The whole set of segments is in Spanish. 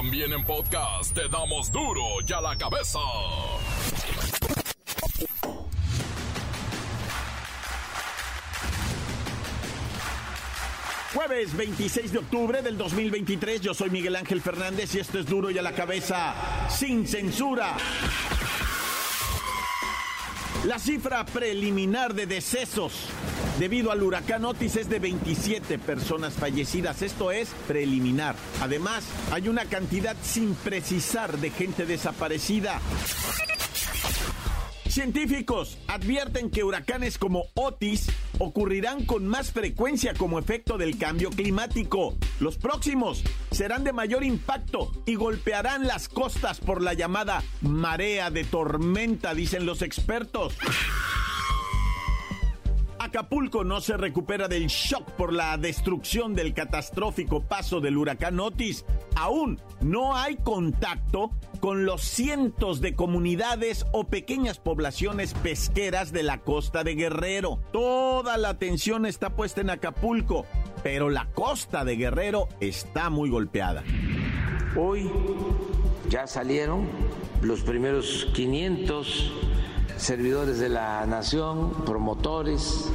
También en podcast te damos duro y a la cabeza. Jueves 26 de octubre del 2023, yo soy Miguel Ángel Fernández y esto es duro y a la cabeza, sin censura. La cifra preliminar de decesos debido al huracán Otis es de 27 personas fallecidas. Esto es preliminar. Además, hay una cantidad sin precisar de gente desaparecida. Científicos advierten que huracanes como Otis ocurrirán con más frecuencia como efecto del cambio climático. Los próximos serán de mayor impacto y golpearán las costas por la llamada marea de tormenta, dicen los expertos. Acapulco no se recupera del shock por la destrucción del catastrófico paso del huracán Otis. Aún no hay contacto con los cientos de comunidades o pequeñas poblaciones pesqueras de la costa de Guerrero. Toda la atención está puesta en Acapulco, pero la costa de Guerrero está muy golpeada. Hoy ya salieron los primeros 500 servidores de la nación, promotores,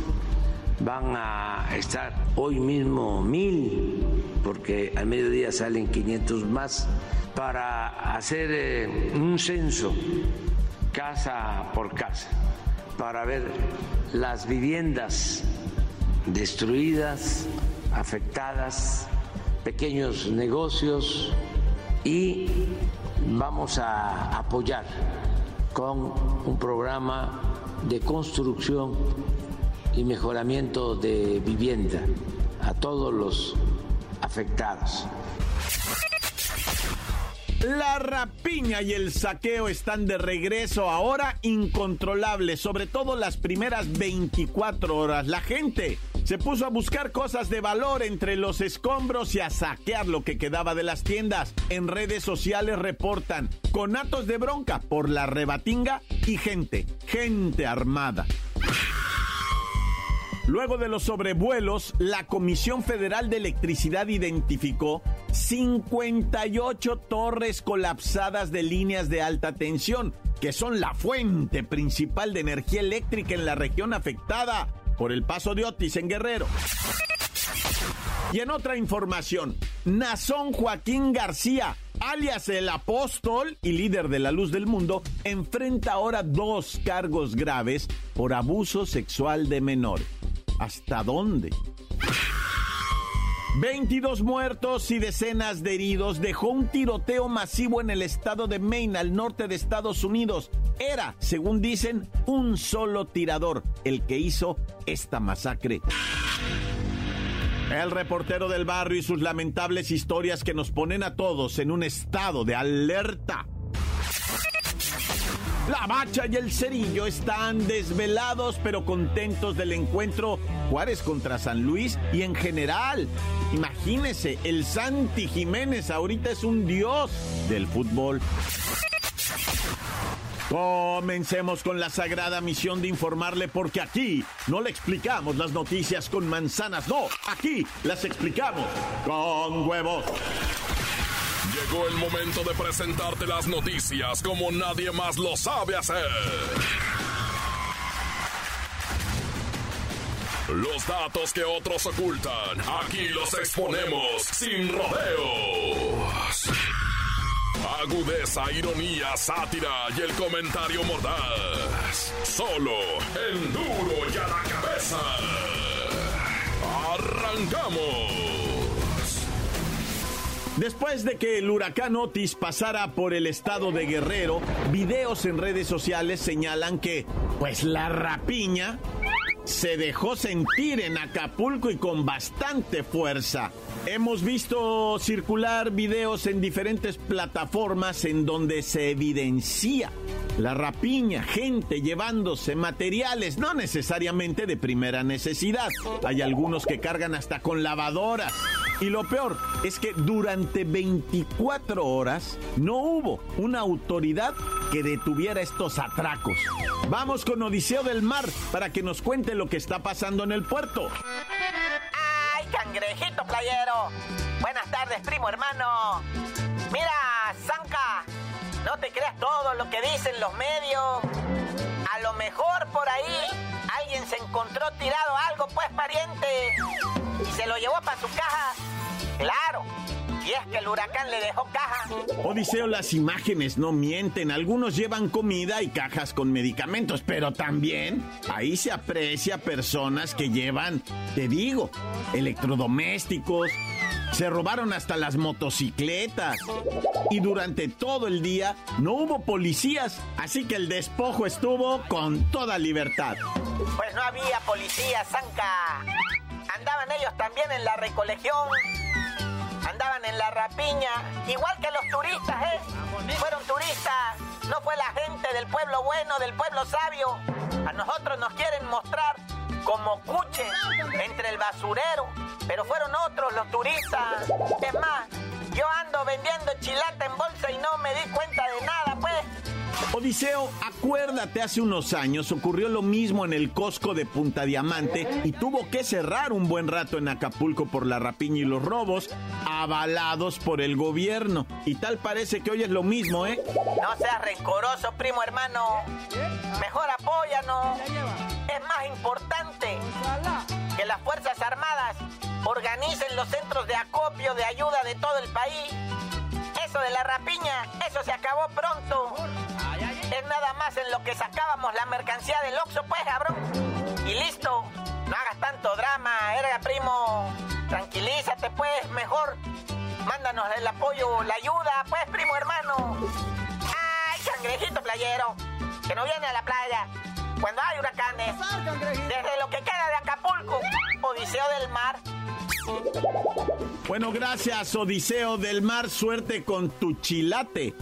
van a estar hoy mismo mil, porque al mediodía salen 500 más, para hacer eh, un censo casa por casa, para ver las viviendas destruidas, afectadas, pequeños negocios y vamos a apoyar con un programa de construcción y mejoramiento de vivienda a todos los afectados. La rapiña y el saqueo están de regreso ahora incontrolables, sobre todo las primeras 24 horas. La gente se puso a buscar cosas de valor entre los escombros y a saquear lo que quedaba de las tiendas. En redes sociales reportan conatos de bronca por la rebatinga y gente, gente armada. Luego de los sobrevuelos, la Comisión Federal de Electricidad identificó 58 torres colapsadas de líneas de alta tensión, que son la fuente principal de energía eléctrica en la región afectada por el paso de Otis en Guerrero. Y en otra información, Nazón Joaquín García, alias el apóstol y líder de la luz del mundo, enfrenta ahora dos cargos graves por abuso sexual de menores. ¿Hasta dónde? 22 muertos y decenas de heridos dejó un tiroteo masivo en el estado de Maine, al norte de Estados Unidos. Era, según dicen, un solo tirador el que hizo esta masacre. El reportero del barrio y sus lamentables historias que nos ponen a todos en un estado de alerta. La Bacha y el Cerillo están desvelados pero contentos del encuentro Juárez contra San Luis y en general. Imagínese, el Santi Jiménez ahorita es un dios del fútbol. Comencemos con la sagrada misión de informarle porque aquí no le explicamos las noticias con manzanas, no, aquí las explicamos con huevos. Llegó el momento de presentarte las noticias como nadie más lo sabe hacer. Los datos que otros ocultan, aquí los exponemos sin rodeos. Agudeza, ironía, sátira y el comentario mordaz. Solo el duro y a la cabeza. Arrancamos. Después de que el huracán Otis pasara por el estado de Guerrero, videos en redes sociales señalan que, pues la rapiña se dejó sentir en Acapulco y con bastante fuerza. Hemos visto circular videos en diferentes plataformas en donde se evidencia la rapiña, gente llevándose materiales, no necesariamente de primera necesidad. Hay algunos que cargan hasta con lavadoras. Y lo peor es que durante 24 horas no hubo una autoridad que detuviera estos atracos. Vamos con Odiseo del Mar para que nos cuente lo que está pasando en el puerto. ¡Ay, cangrejito playero! Buenas tardes, primo hermano. Mira, Zanca, no te creas todo lo que dicen los medios. A lo mejor por ahí alguien se encontró tirado algo, pues pariente, y se lo llevó para su caja. Claro, y es que el huracán le dejó caja. Odiseo, las imágenes no mienten. Algunos llevan comida y cajas con medicamentos, pero también ahí se aprecia personas que llevan, te digo, electrodomésticos. Se robaron hasta las motocicletas. Y durante todo el día no hubo policías, así que el despojo estuvo con toda libertad. Pues no había policías, Zanca. Andaban ellos también en la recolección andaban en la rapiña, igual que los turistas, ¿eh? Fueron turistas, no fue la gente del pueblo bueno, del pueblo sabio. A nosotros nos quieren mostrar como cuches entre el basurero, pero fueron otros los turistas. Es más, yo ando vendiendo chilata en bolsa y no me di cuenta de nada, pues. Odiseo, acuérdate, hace unos años ocurrió lo mismo en el Costco de Punta Diamante y tuvo que cerrar un buen rato en Acapulco por la rapiña y los robos, avalados por el gobierno. Y tal parece que hoy es lo mismo, ¿eh? No seas rencoroso, primo hermano. Mejor apóyanos. Es más importante que las Fuerzas Armadas organicen los centros de acopio de ayuda de todo el país. Eso de la rapiña, eso se acabó pronto. Es nada más en lo que sacábamos la mercancía del Oxxo, pues, cabrón. Y listo. No hagas tanto drama, erga primo. Tranquilízate, pues, mejor. Mándanos el apoyo, la ayuda, pues, primo hermano. ¡Ay, cangrejito playero! Que no viene a la playa cuando hay huracanes. Desde lo que queda de Acapulco, Odiseo del Mar. Bueno, gracias, Odiseo del Mar. Suerte con tu chilate.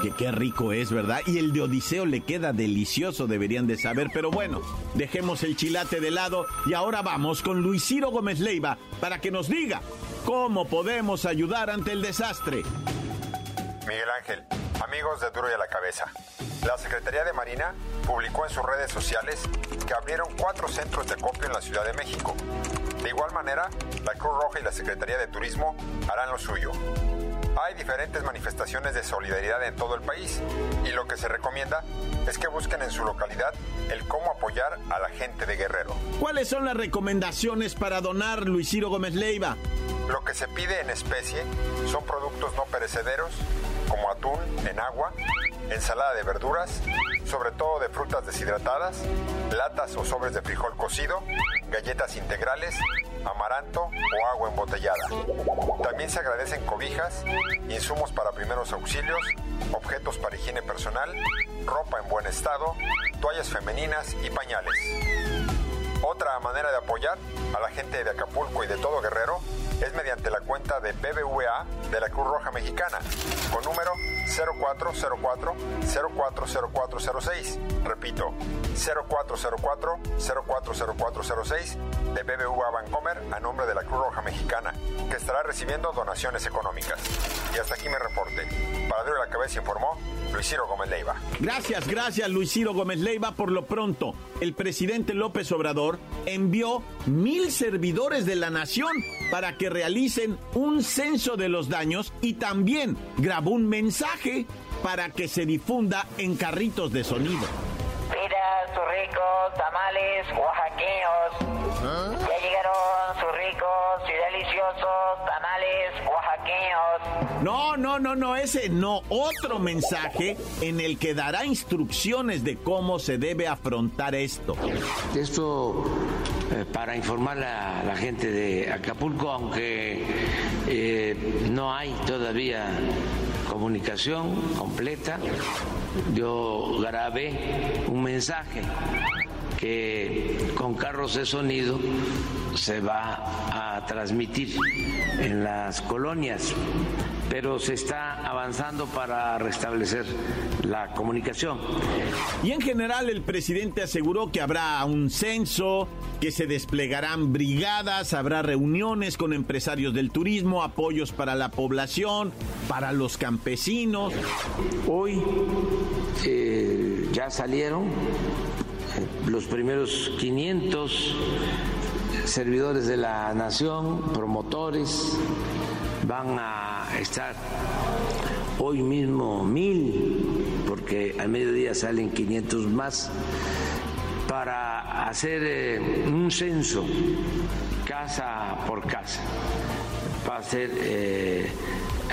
Que qué rico es, ¿verdad? Y el de Odiseo le queda delicioso, deberían de saber. Pero bueno, dejemos el chilate de lado y ahora vamos con Luis Ciro Gómez Leiva para que nos diga cómo podemos ayudar ante el desastre. Miguel Ángel, amigos de Duro y a la Cabeza. La Secretaría de Marina publicó en sus redes sociales que abrieron cuatro centros de acopio en la Ciudad de México. De igual manera, la Cruz Roja y la Secretaría de Turismo harán lo suyo. Hay diferentes manifestaciones de solidaridad en todo el país y lo que se recomienda es que busquen en su localidad el cómo apoyar a la gente de Guerrero. ¿Cuáles son las recomendaciones para donar Luis Ciro Gómez Leiva? Lo que se pide en especie son productos no perecederos como atún en agua, ensalada de verduras, sobre todo de frutas deshidratadas, latas o sobres de frijol cocido, galletas integrales, amaranto o agua embotellada. También se agradecen cobijas, insumos para primeros auxilios, objetos para higiene personal, ropa en buen estado, toallas femeninas y pañales. Otra manera de apoyar a la gente de Acapulco y de todo Guerrero es mediante la cuenta de BBVA de la Cruz Roja Mexicana, con número 0404-040406. Repito, 0404-040406 de BBVA Bancomer a nombre de la Cruz Roja Mexicana, que estará recibiendo donaciones económicas. Y hasta aquí mi reporte. Para de la Cabeza informó Luis Ciro Gómez Leiva. Gracias, gracias Luis Ciro Gómez Leiva. Por lo pronto, el presidente López Obrador envió mil servidores de la nación para que realicen un censo de los daños y también grabó un mensaje para que se difunda en carritos de sonido. Mira sus ricos tamales oaxaqueños. Ya llegaron sus ricos y deliciosos tamales. No, no, no, no, ese no. Otro mensaje en el que dará instrucciones de cómo se debe afrontar esto. Esto eh, para informar a la gente de Acapulco, aunque eh, no hay todavía comunicación completa, yo grabé un mensaje que con carros de sonido se va a transmitir en las colonias, pero se está avanzando para restablecer la comunicación. Y en general el presidente aseguró que habrá un censo, que se desplegarán brigadas, habrá reuniones con empresarios del turismo, apoyos para la población, para los campesinos. Hoy eh, ya salieron los primeros 500 servidores de la nación, promotores, van a estar hoy mismo mil, porque al mediodía salen 500 más, para hacer eh, un censo casa por casa. Va a ser eh,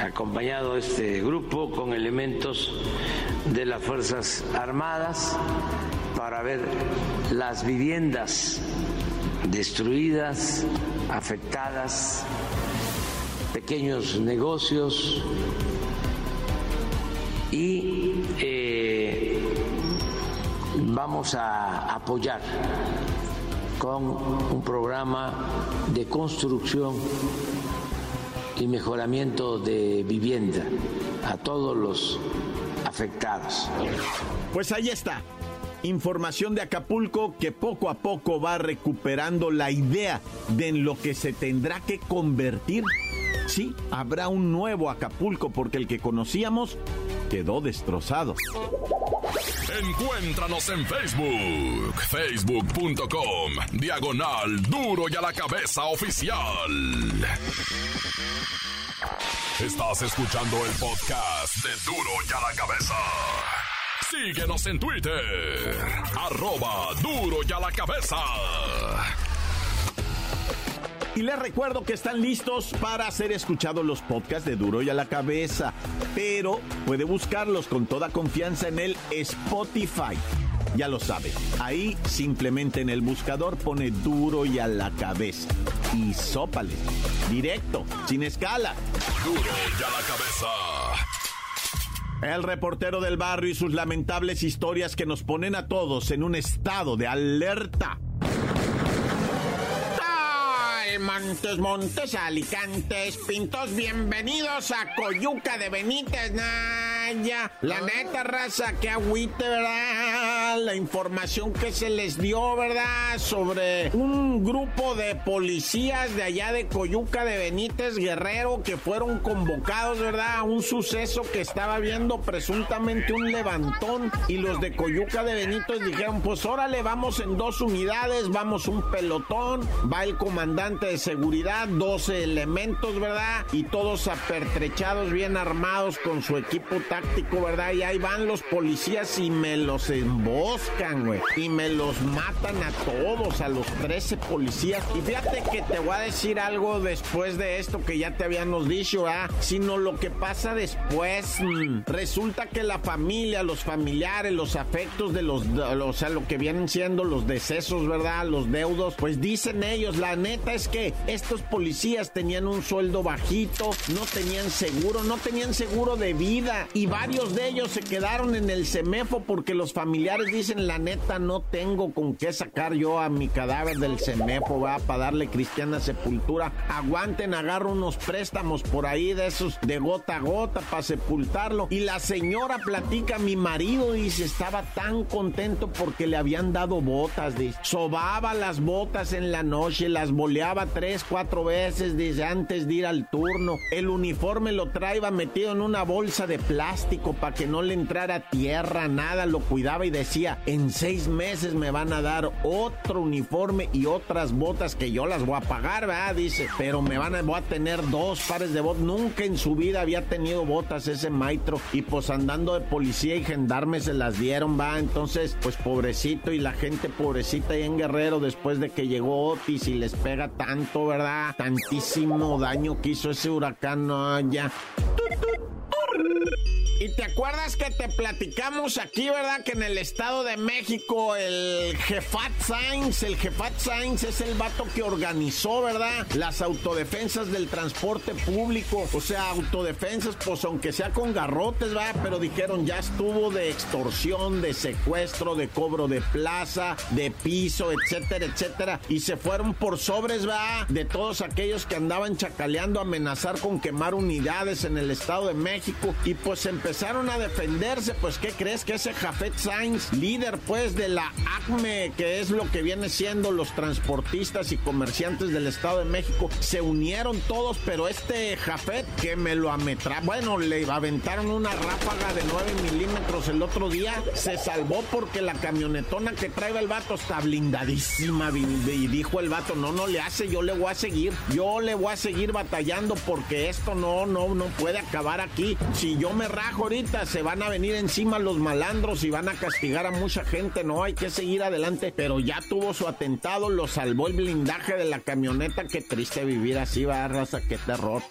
acompañado este grupo con elementos de las Fuerzas Armadas para ver las viviendas destruidas, afectadas, pequeños negocios y eh, vamos a apoyar con un programa de construcción y mejoramiento de vivienda a todos los afectados. Pues ahí está. Información de Acapulco que poco a poco va recuperando la idea de en lo que se tendrá que convertir. Sí, habrá un nuevo Acapulco porque el que conocíamos quedó destrozado. Encuéntranos en Facebook, facebook.com, diagonal duro y a la cabeza oficial. Estás escuchando el podcast de duro y a la cabeza. Síguenos en Twitter, arroba duro y a la cabeza. Y les recuerdo que están listos para ser escuchados los podcasts de Duro y a la Cabeza, pero puede buscarlos con toda confianza en el Spotify. Ya lo sabe, ahí simplemente en el buscador pone Duro y a la Cabeza. Y sópale, directo, sin escala. Duro y a la cabeza. El reportero del barrio y sus lamentables historias que nos ponen a todos en un estado de alerta. Montes, Montes, Alicantes, Pintos, bienvenidos a Coyuca de Benítez, Naya. La neta, raza, que agüite, ¿verdad? La información que se les dio, ¿verdad? Sobre un grupo de policías de allá de Coyuca de Benítez, Guerrero, que fueron convocados, ¿verdad? A un suceso que estaba viendo presuntamente un levantón y los de Coyuca de Benítez dijeron, pues órale, vamos en dos unidades, vamos un pelotón, va el comandante de seguridad, 12 elementos, ¿verdad? Y todos apertrechados, bien armados con su equipo táctico, ¿verdad? Y ahí van los policías y me los güey. Y me los matan a todos, a los 13 policías. Y fíjate que te voy a decir algo después de esto que ya te habíamos dicho, ¿ah? Sino lo que pasa después. mm, resulta que la familia, los familiares, los afectos de los, o sea, lo que vienen siendo los decesos, ¿verdad? Los deudos, pues dicen ellos, la neta es que estos policías tenían un sueldo bajito, no tenían seguro, no tenían seguro de vida y varios de ellos se quedaron en el CEMEFO porque los familiares dicen, la neta no tengo con qué sacar yo a mi cadáver del CEMEFO, va, para darle cristiana sepultura. Aguanten, agarro unos préstamos por ahí de esos de gota a gota para sepultarlo. Y la señora platica, mi marido dice, estaba tan contento porque le habían dado botas, dice. Sobaba las botas en la noche, las boleaba tres, cuatro veces, dice, antes de ir al turno. El uniforme lo traía metido en una bolsa de plástico para que no le entrara tierra, nada, lo cuidaba y decía, en seis meses me van a dar otro uniforme y otras botas que yo las voy a pagar, ¿verdad? Dice, pero me van a, voy a tener dos pares de botas. Nunca en su vida había tenido botas ese maestro y pues andando de policía y gendarme se las dieron, va. Entonces, pues pobrecito y la gente pobrecita ahí en Guerrero después de que llegó Otis y les pega tanto, ¿verdad? Tantísimo daño que hizo ese huracán, no, ya. Y te acuerdas que te platicamos aquí, ¿verdad? Que en el Estado de México el Jefat Sainz, el Jefat Sainz es el vato que organizó, ¿verdad? Las autodefensas del transporte público. O sea, autodefensas, pues aunque sea con garrotes, ¿verdad? Pero dijeron, ya estuvo de extorsión, de secuestro, de cobro de plaza, de piso, etcétera, etcétera. Y se fueron por sobres, ¿verdad? De todos aquellos que andaban chacaleando, amenazar con quemar unidades en el Estado de México. Y pues empezaron empezaron a defenderse, pues ¿qué crees que ese Jafet Sainz, líder pues de la ACME, que es lo que viene siendo los transportistas y comerciantes del Estado de México, se unieron todos, pero este Jafet que me lo ametra, bueno, le aventaron una ráfaga de 9 milímetros el otro día, se salvó porque la camionetona que trae el vato está blindadísima y dijo el vato, no, no le hace, yo le voy a seguir, yo le voy a seguir batallando porque esto no, no, no puede acabar aquí. Si yo me rajo ahorita, se van a venir encima los malandros y van a castigar a mucha gente, no, hay que seguir adelante, pero ya tuvo su atentado, lo salvó el blindaje de la camioneta, qué triste vivir así, va, raza, qué terror.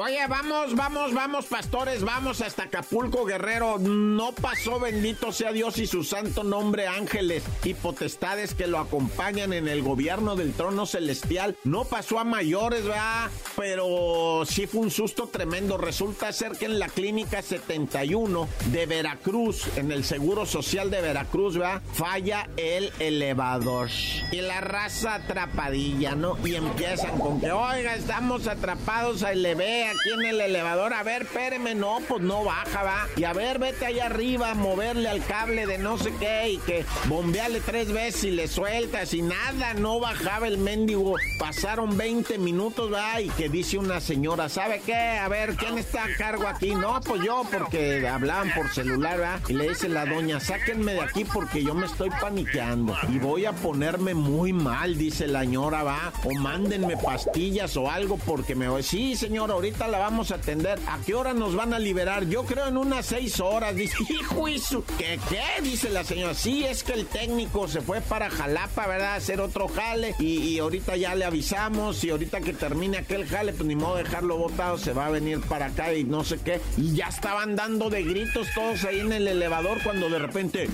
Oye, vamos, vamos, vamos, pastores, vamos hasta Acapulco, Guerrero. No pasó, bendito sea Dios y su santo nombre, ángeles y potestades que lo acompañan en el gobierno del trono celestial. No pasó a mayores, ¿verdad? Pero sí fue un susto tremendo. Resulta que en la clínica 71 de Veracruz, en el Seguro Social de Veracruz, ¿verdad? Falla el elevador. Y la raza atrapadilla, ¿no? Y empiezan con que, oiga, estamos atrapados, le ve aquí en el elevador. A ver, espéreme, no, pues no baja, va. Y a ver, vete allá arriba, moverle al cable de no sé qué y que bombeale tres veces y le sueltas y nada, no bajaba el mendigo. Pasaron 20 minutos, va, y que dice una señora, ¿sabe qué? A ver, ¿quién está a cargo aquí? No, pues yo, porque hablaban por celular, va. Y le dice la doña, sáquenme de aquí porque yo me estoy paniqueando y voy a ponerme muy mal, dice la señora, va. O mándenme pastillas o algo porque me voy. Sí, señor, ahorita la vamos a atender. ¿A qué hora nos van a liberar? Yo creo en unas seis horas. Dice, hijo, ¿qué qué? Dice la señora. Sí, es que el técnico se fue para Jalapa, ¿verdad? A hacer otro jale. Y, ahorita ya le avisamos. Y ahorita que termine aquel jale, pues ni modo dejarlo botado. Se va a venir para acá y no sé qué. Y ya estaban dando de gritos todos ahí en el elevador cuando de repente.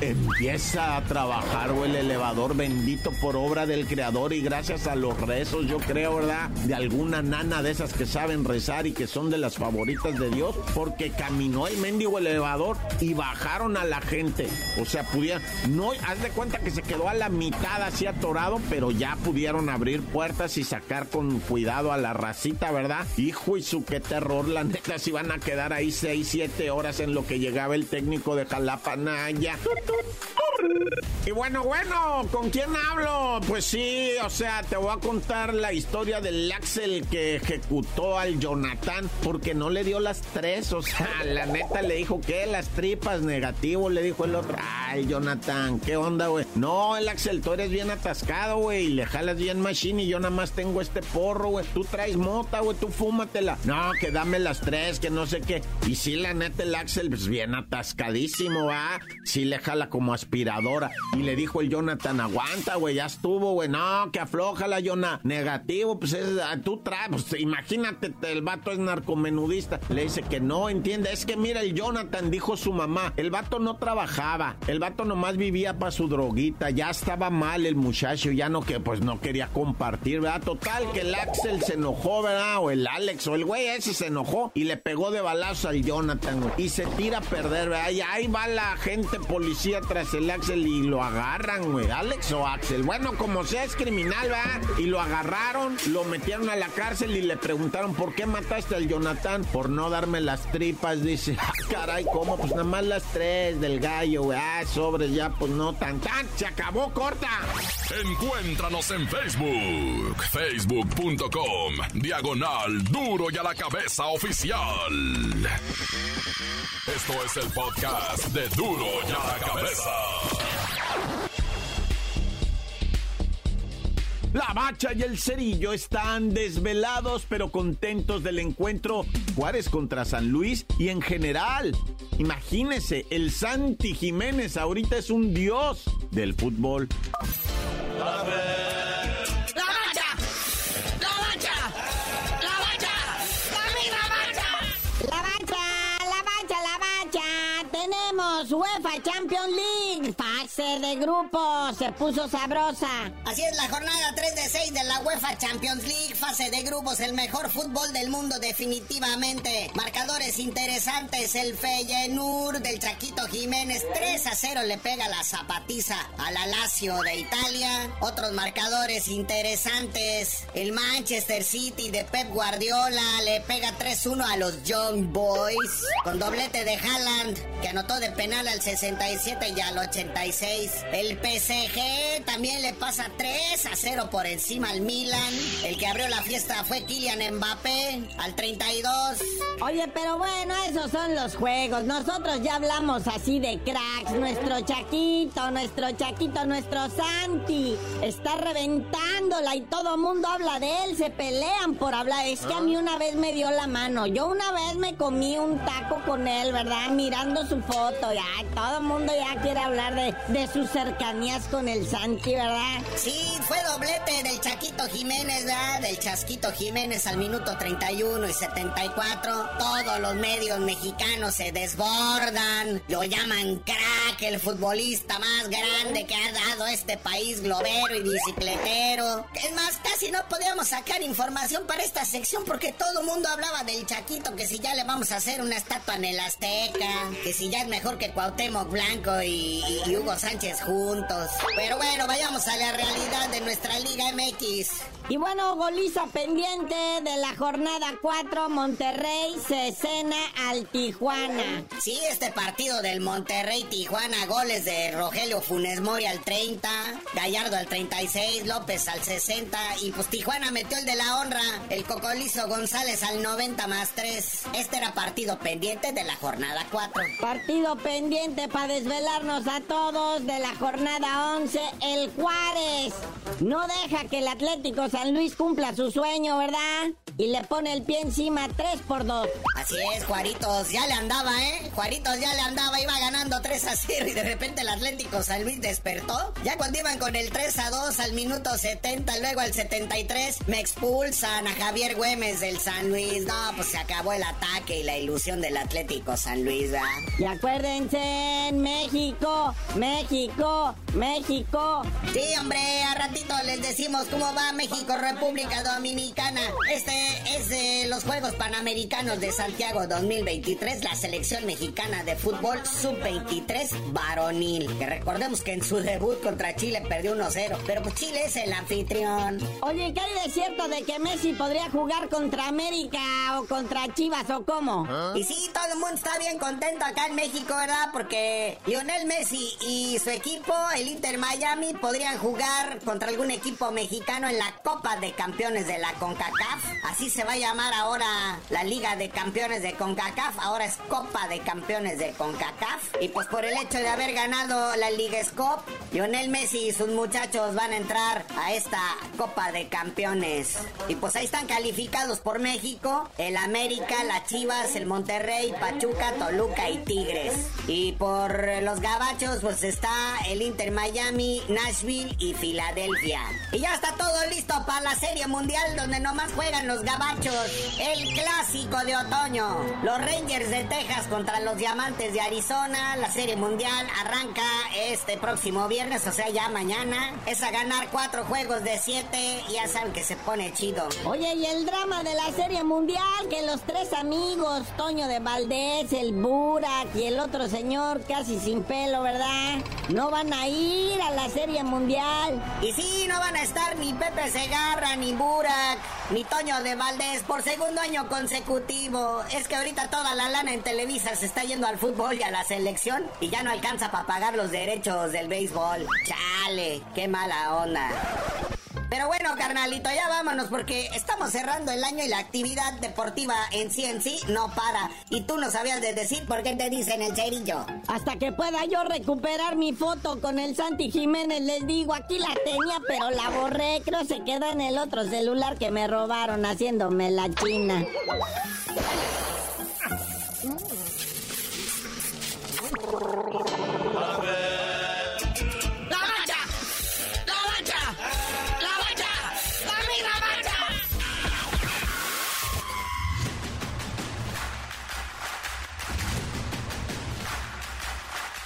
Empieza a trabajar o el elevador bendito por obra del creador y gracias a los rezos, yo creo, ¿verdad? De alguna nana de esas que saben rezar y que son de las favoritas de Dios, porque caminó el mendigo elevador y bajaron a la gente. O sea, pudieron, no, haz de cuenta que se quedó a la mitad así atorado, pero ya pudieron abrir puertas y sacar con cuidado a la racita, ¿verdad? Hijo y su terror, la neta, si van a quedar ahí 6, 7 horas en lo que llegaba el técnico de Jalapa Naya. Y bueno, bueno, ¿con quién hablo? Pues sí, o sea, te voy a contar la historia del Axel que ejecutó al Jonathan porque no le dio las tres. O sea, la neta le dijo que las tripas negativo, le dijo el otro. Ay, Jonathan, ¿qué onda, güey? No, el Axel, tú eres bien atascado, güey, y le jalas bien machine y yo nada más tengo este porro, güey. Tú traes mota, güey, tú fúmatela. No, que dame las tres, que no sé qué. Y sí, la neta, el Axel, pues bien atascadísimo, ¿va? Sí le jala como Y le dijo el Jonathan, aguanta, güey, ya estuvo, güey. No, que afloja la Jonah. Negativo, pues es, ah, tú traes, pues imagínate, el vato es narcomenudista. Le dice que no, entiende. Es que mira, el Jonathan dijo su mamá, el vato no trabajaba, el vato nomás vivía para su droguita, ya estaba mal el muchacho, ya no que, pues no quería compartir, ¿verdad? Total, que el Axel se enojó, ¿verdad? O el Alex, o el güey ese se enojó y le pegó de balazo al Jonathan, Y se tira a perder, ¿verdad? Y ahí va la gente policía tras el Axel y lo agarran, güey. Alex o Axel. Bueno, como sea, es criminal, ¿verdad? Y lo agarraron, lo metieron a la cárcel y le preguntaron, ¿por qué mataste al Jonathan? Por no darme las tripas, dice. Ah, caray, ¿cómo? Pues nada más las tres del gallo, güey. Ah, sobres ya, pues no tan tan. Se acabó, corta. Encuéntranos en Facebook. Facebook.com. Diagonal Duro y a la cabeza oficial. Esto es el podcast de Duro y a la cabeza. La Bacha y el Cerillo están desvelados pero contentos del encuentro Juárez contra San Luis y en general. Imagínese, el Santi Jiménez ahorita es un dios del fútbol. La Bacha, la Bacha, la Bacha, la Bacha, la Bacha, la Bacha, la Bacha. Tenemos UEFA Champions League, fase de grupo se puso sabrosa. Así es la jornada 3 de 6 de la UEFA Champions League, fase de grupos, el mejor fútbol del mundo definitivamente. Marcadores interesantes, el Feyenoord del Chaquito Jiménez 3 a 0 le pega la zapatiza a la de Italia. Otros marcadores interesantes, el Manchester City de Pep Guardiola le pega 3-1 a los Young Boys con doblete de Haaland que anotó de penal al 67 y al 86. El PSG también le pasa 3 a 0 por encima al Milan. El que abrió la fiesta fue Kylian Mbappé al 32. Oye, pero bueno, esos son los juegos. Nosotros ya hablamos así de cracks. Nuestro Chaquito, nuestro Chaquito, nuestro Santi está reventándola y todo mundo habla de él. Se pelean por hablar. Es que a mí una vez me dio la mano. Yo una vez me comí un taco con él, ¿verdad? Mirando su foto. Ya, todo el mundo ya quiere hablar de, de sus cercanías con el Santi, ¿verdad? Sí, fue doblete del Chaquito Jiménez, ¿verdad? Del Chasquito Jiménez al minuto 31 y 74. Todos los medios mexicanos se desbordan. Lo llaman crack, el futbolista más grande que ha dado este país globero y bicicletero. Es más, casi no podíamos sacar información para esta sección porque todo el mundo hablaba del Chaquito, que si ya le vamos a hacer una estatua en el Azteca, que si ya es mejor que Cuauhtémoc Blanco y, y Hugo Sánchez juntos. Pero bueno, vayamos a la realidad de nuestra Liga MX. Y bueno, goliza pendiente de la jornada 4, Monterrey se cena al Tijuana. Sí, este partido del Monterrey-Tijuana, goles de Rogelio Funes Mori al 30, Gallardo al 36, López al 60 y pues Tijuana metió el de la honra, el Cocolizo González al 90 más 3. Este era partido pendiente de la jornada 4. Partido pendiente para desvelarnos a todos de la jornada 11, el Juárez. No deja que el Atlético San Luis cumpla su sueño, ¿verdad? Y le pone el pie encima 3 por 2. Así es, Juaritos, ya le andaba, ¿eh? Juaritos ya le andaba, iba ganando 3 a 0 y de repente el Atlético San Luis despertó. Ya cuando iban con el 3 a 2 al minuto 70, luego al 73, me expulsan a Javier Güemes del San Luis. No, pues se acabó el ataque y la ilusión del Atlético San Luis, ¿verdad? Y acuérdense, México, México, México. Sí, hombre, a ratito les decimos cómo va México, República Dominicana. Este es de los Juegos Panamericanos de Santiago 2023, la selección mexicana de fútbol sub-23 varonil. Que recordemos que en su debut contra Chile perdió 1-0, pero pues Chile es el anfitrión. Oye, ¿qué hay de cierto de que Messi podría jugar contra América o contra Chivas o cómo? Y sí, todo el mundo está bien contento acá en México, ¿verdad? Porque Lionel Messi y su equipo, el Inter Miami, podrían jugar contra algún equipo mexicano en la Copa de Campeones de la CONCACAF. Así se va a llamar ahora la Liga de Campeones de CONCACAF. Ahora es Copa de Campeones de CONCACAF. Y pues por el hecho de haber ganado la Liga Scop, Lionel Messi y sus muchachos van a entrar a esta Copa de Campeones. Y pues ahí están calificados por México, el América, la Chivas, el Monterrey, Pachuca, Toluca y Tigres. Y por los gabachos pues está el Inter Miami, Nashville y Filadelfia. Y ya está todo listo para la Serie Mundial donde nomás juegan los gabachos. El clásico de otoño. Los Rangers de Texas contra los Diamantes de Arizona. La Serie Mundial arranca este próximo viernes, o sea, ya mañana. Es a ganar cuatro juegos de siete. Ya saben que se pone chido. Oye, y el drama de la Serie Mundial, que los tres amigos, Toño de Valdés, el Burak y el otro señor casi sin pelo, ¿verdad? No van a ir a la Serie Mundial. Y sí, no van a estar ni Pepe Segarra, ni Burak, ni Toño de Valdés por segundo año consecutivo. Es que ahorita toda la lana en Televisa se está yendo al fútbol y a la selección y ya no alcanza para pagar los derechos del béisbol. Chale, qué mala onda. Pero bueno, carnalito, ya vámonos porque estamos cerrando el año y la actividad deportiva en sí en sí no para. Y tú no sabías de decir por qué te dicen el cerillo. Hasta que pueda yo recuperar mi foto con el Santi Jiménez, les digo, aquí la tenía, pero la borré. Creo se quedó en el otro celular que me robaron haciéndome la china.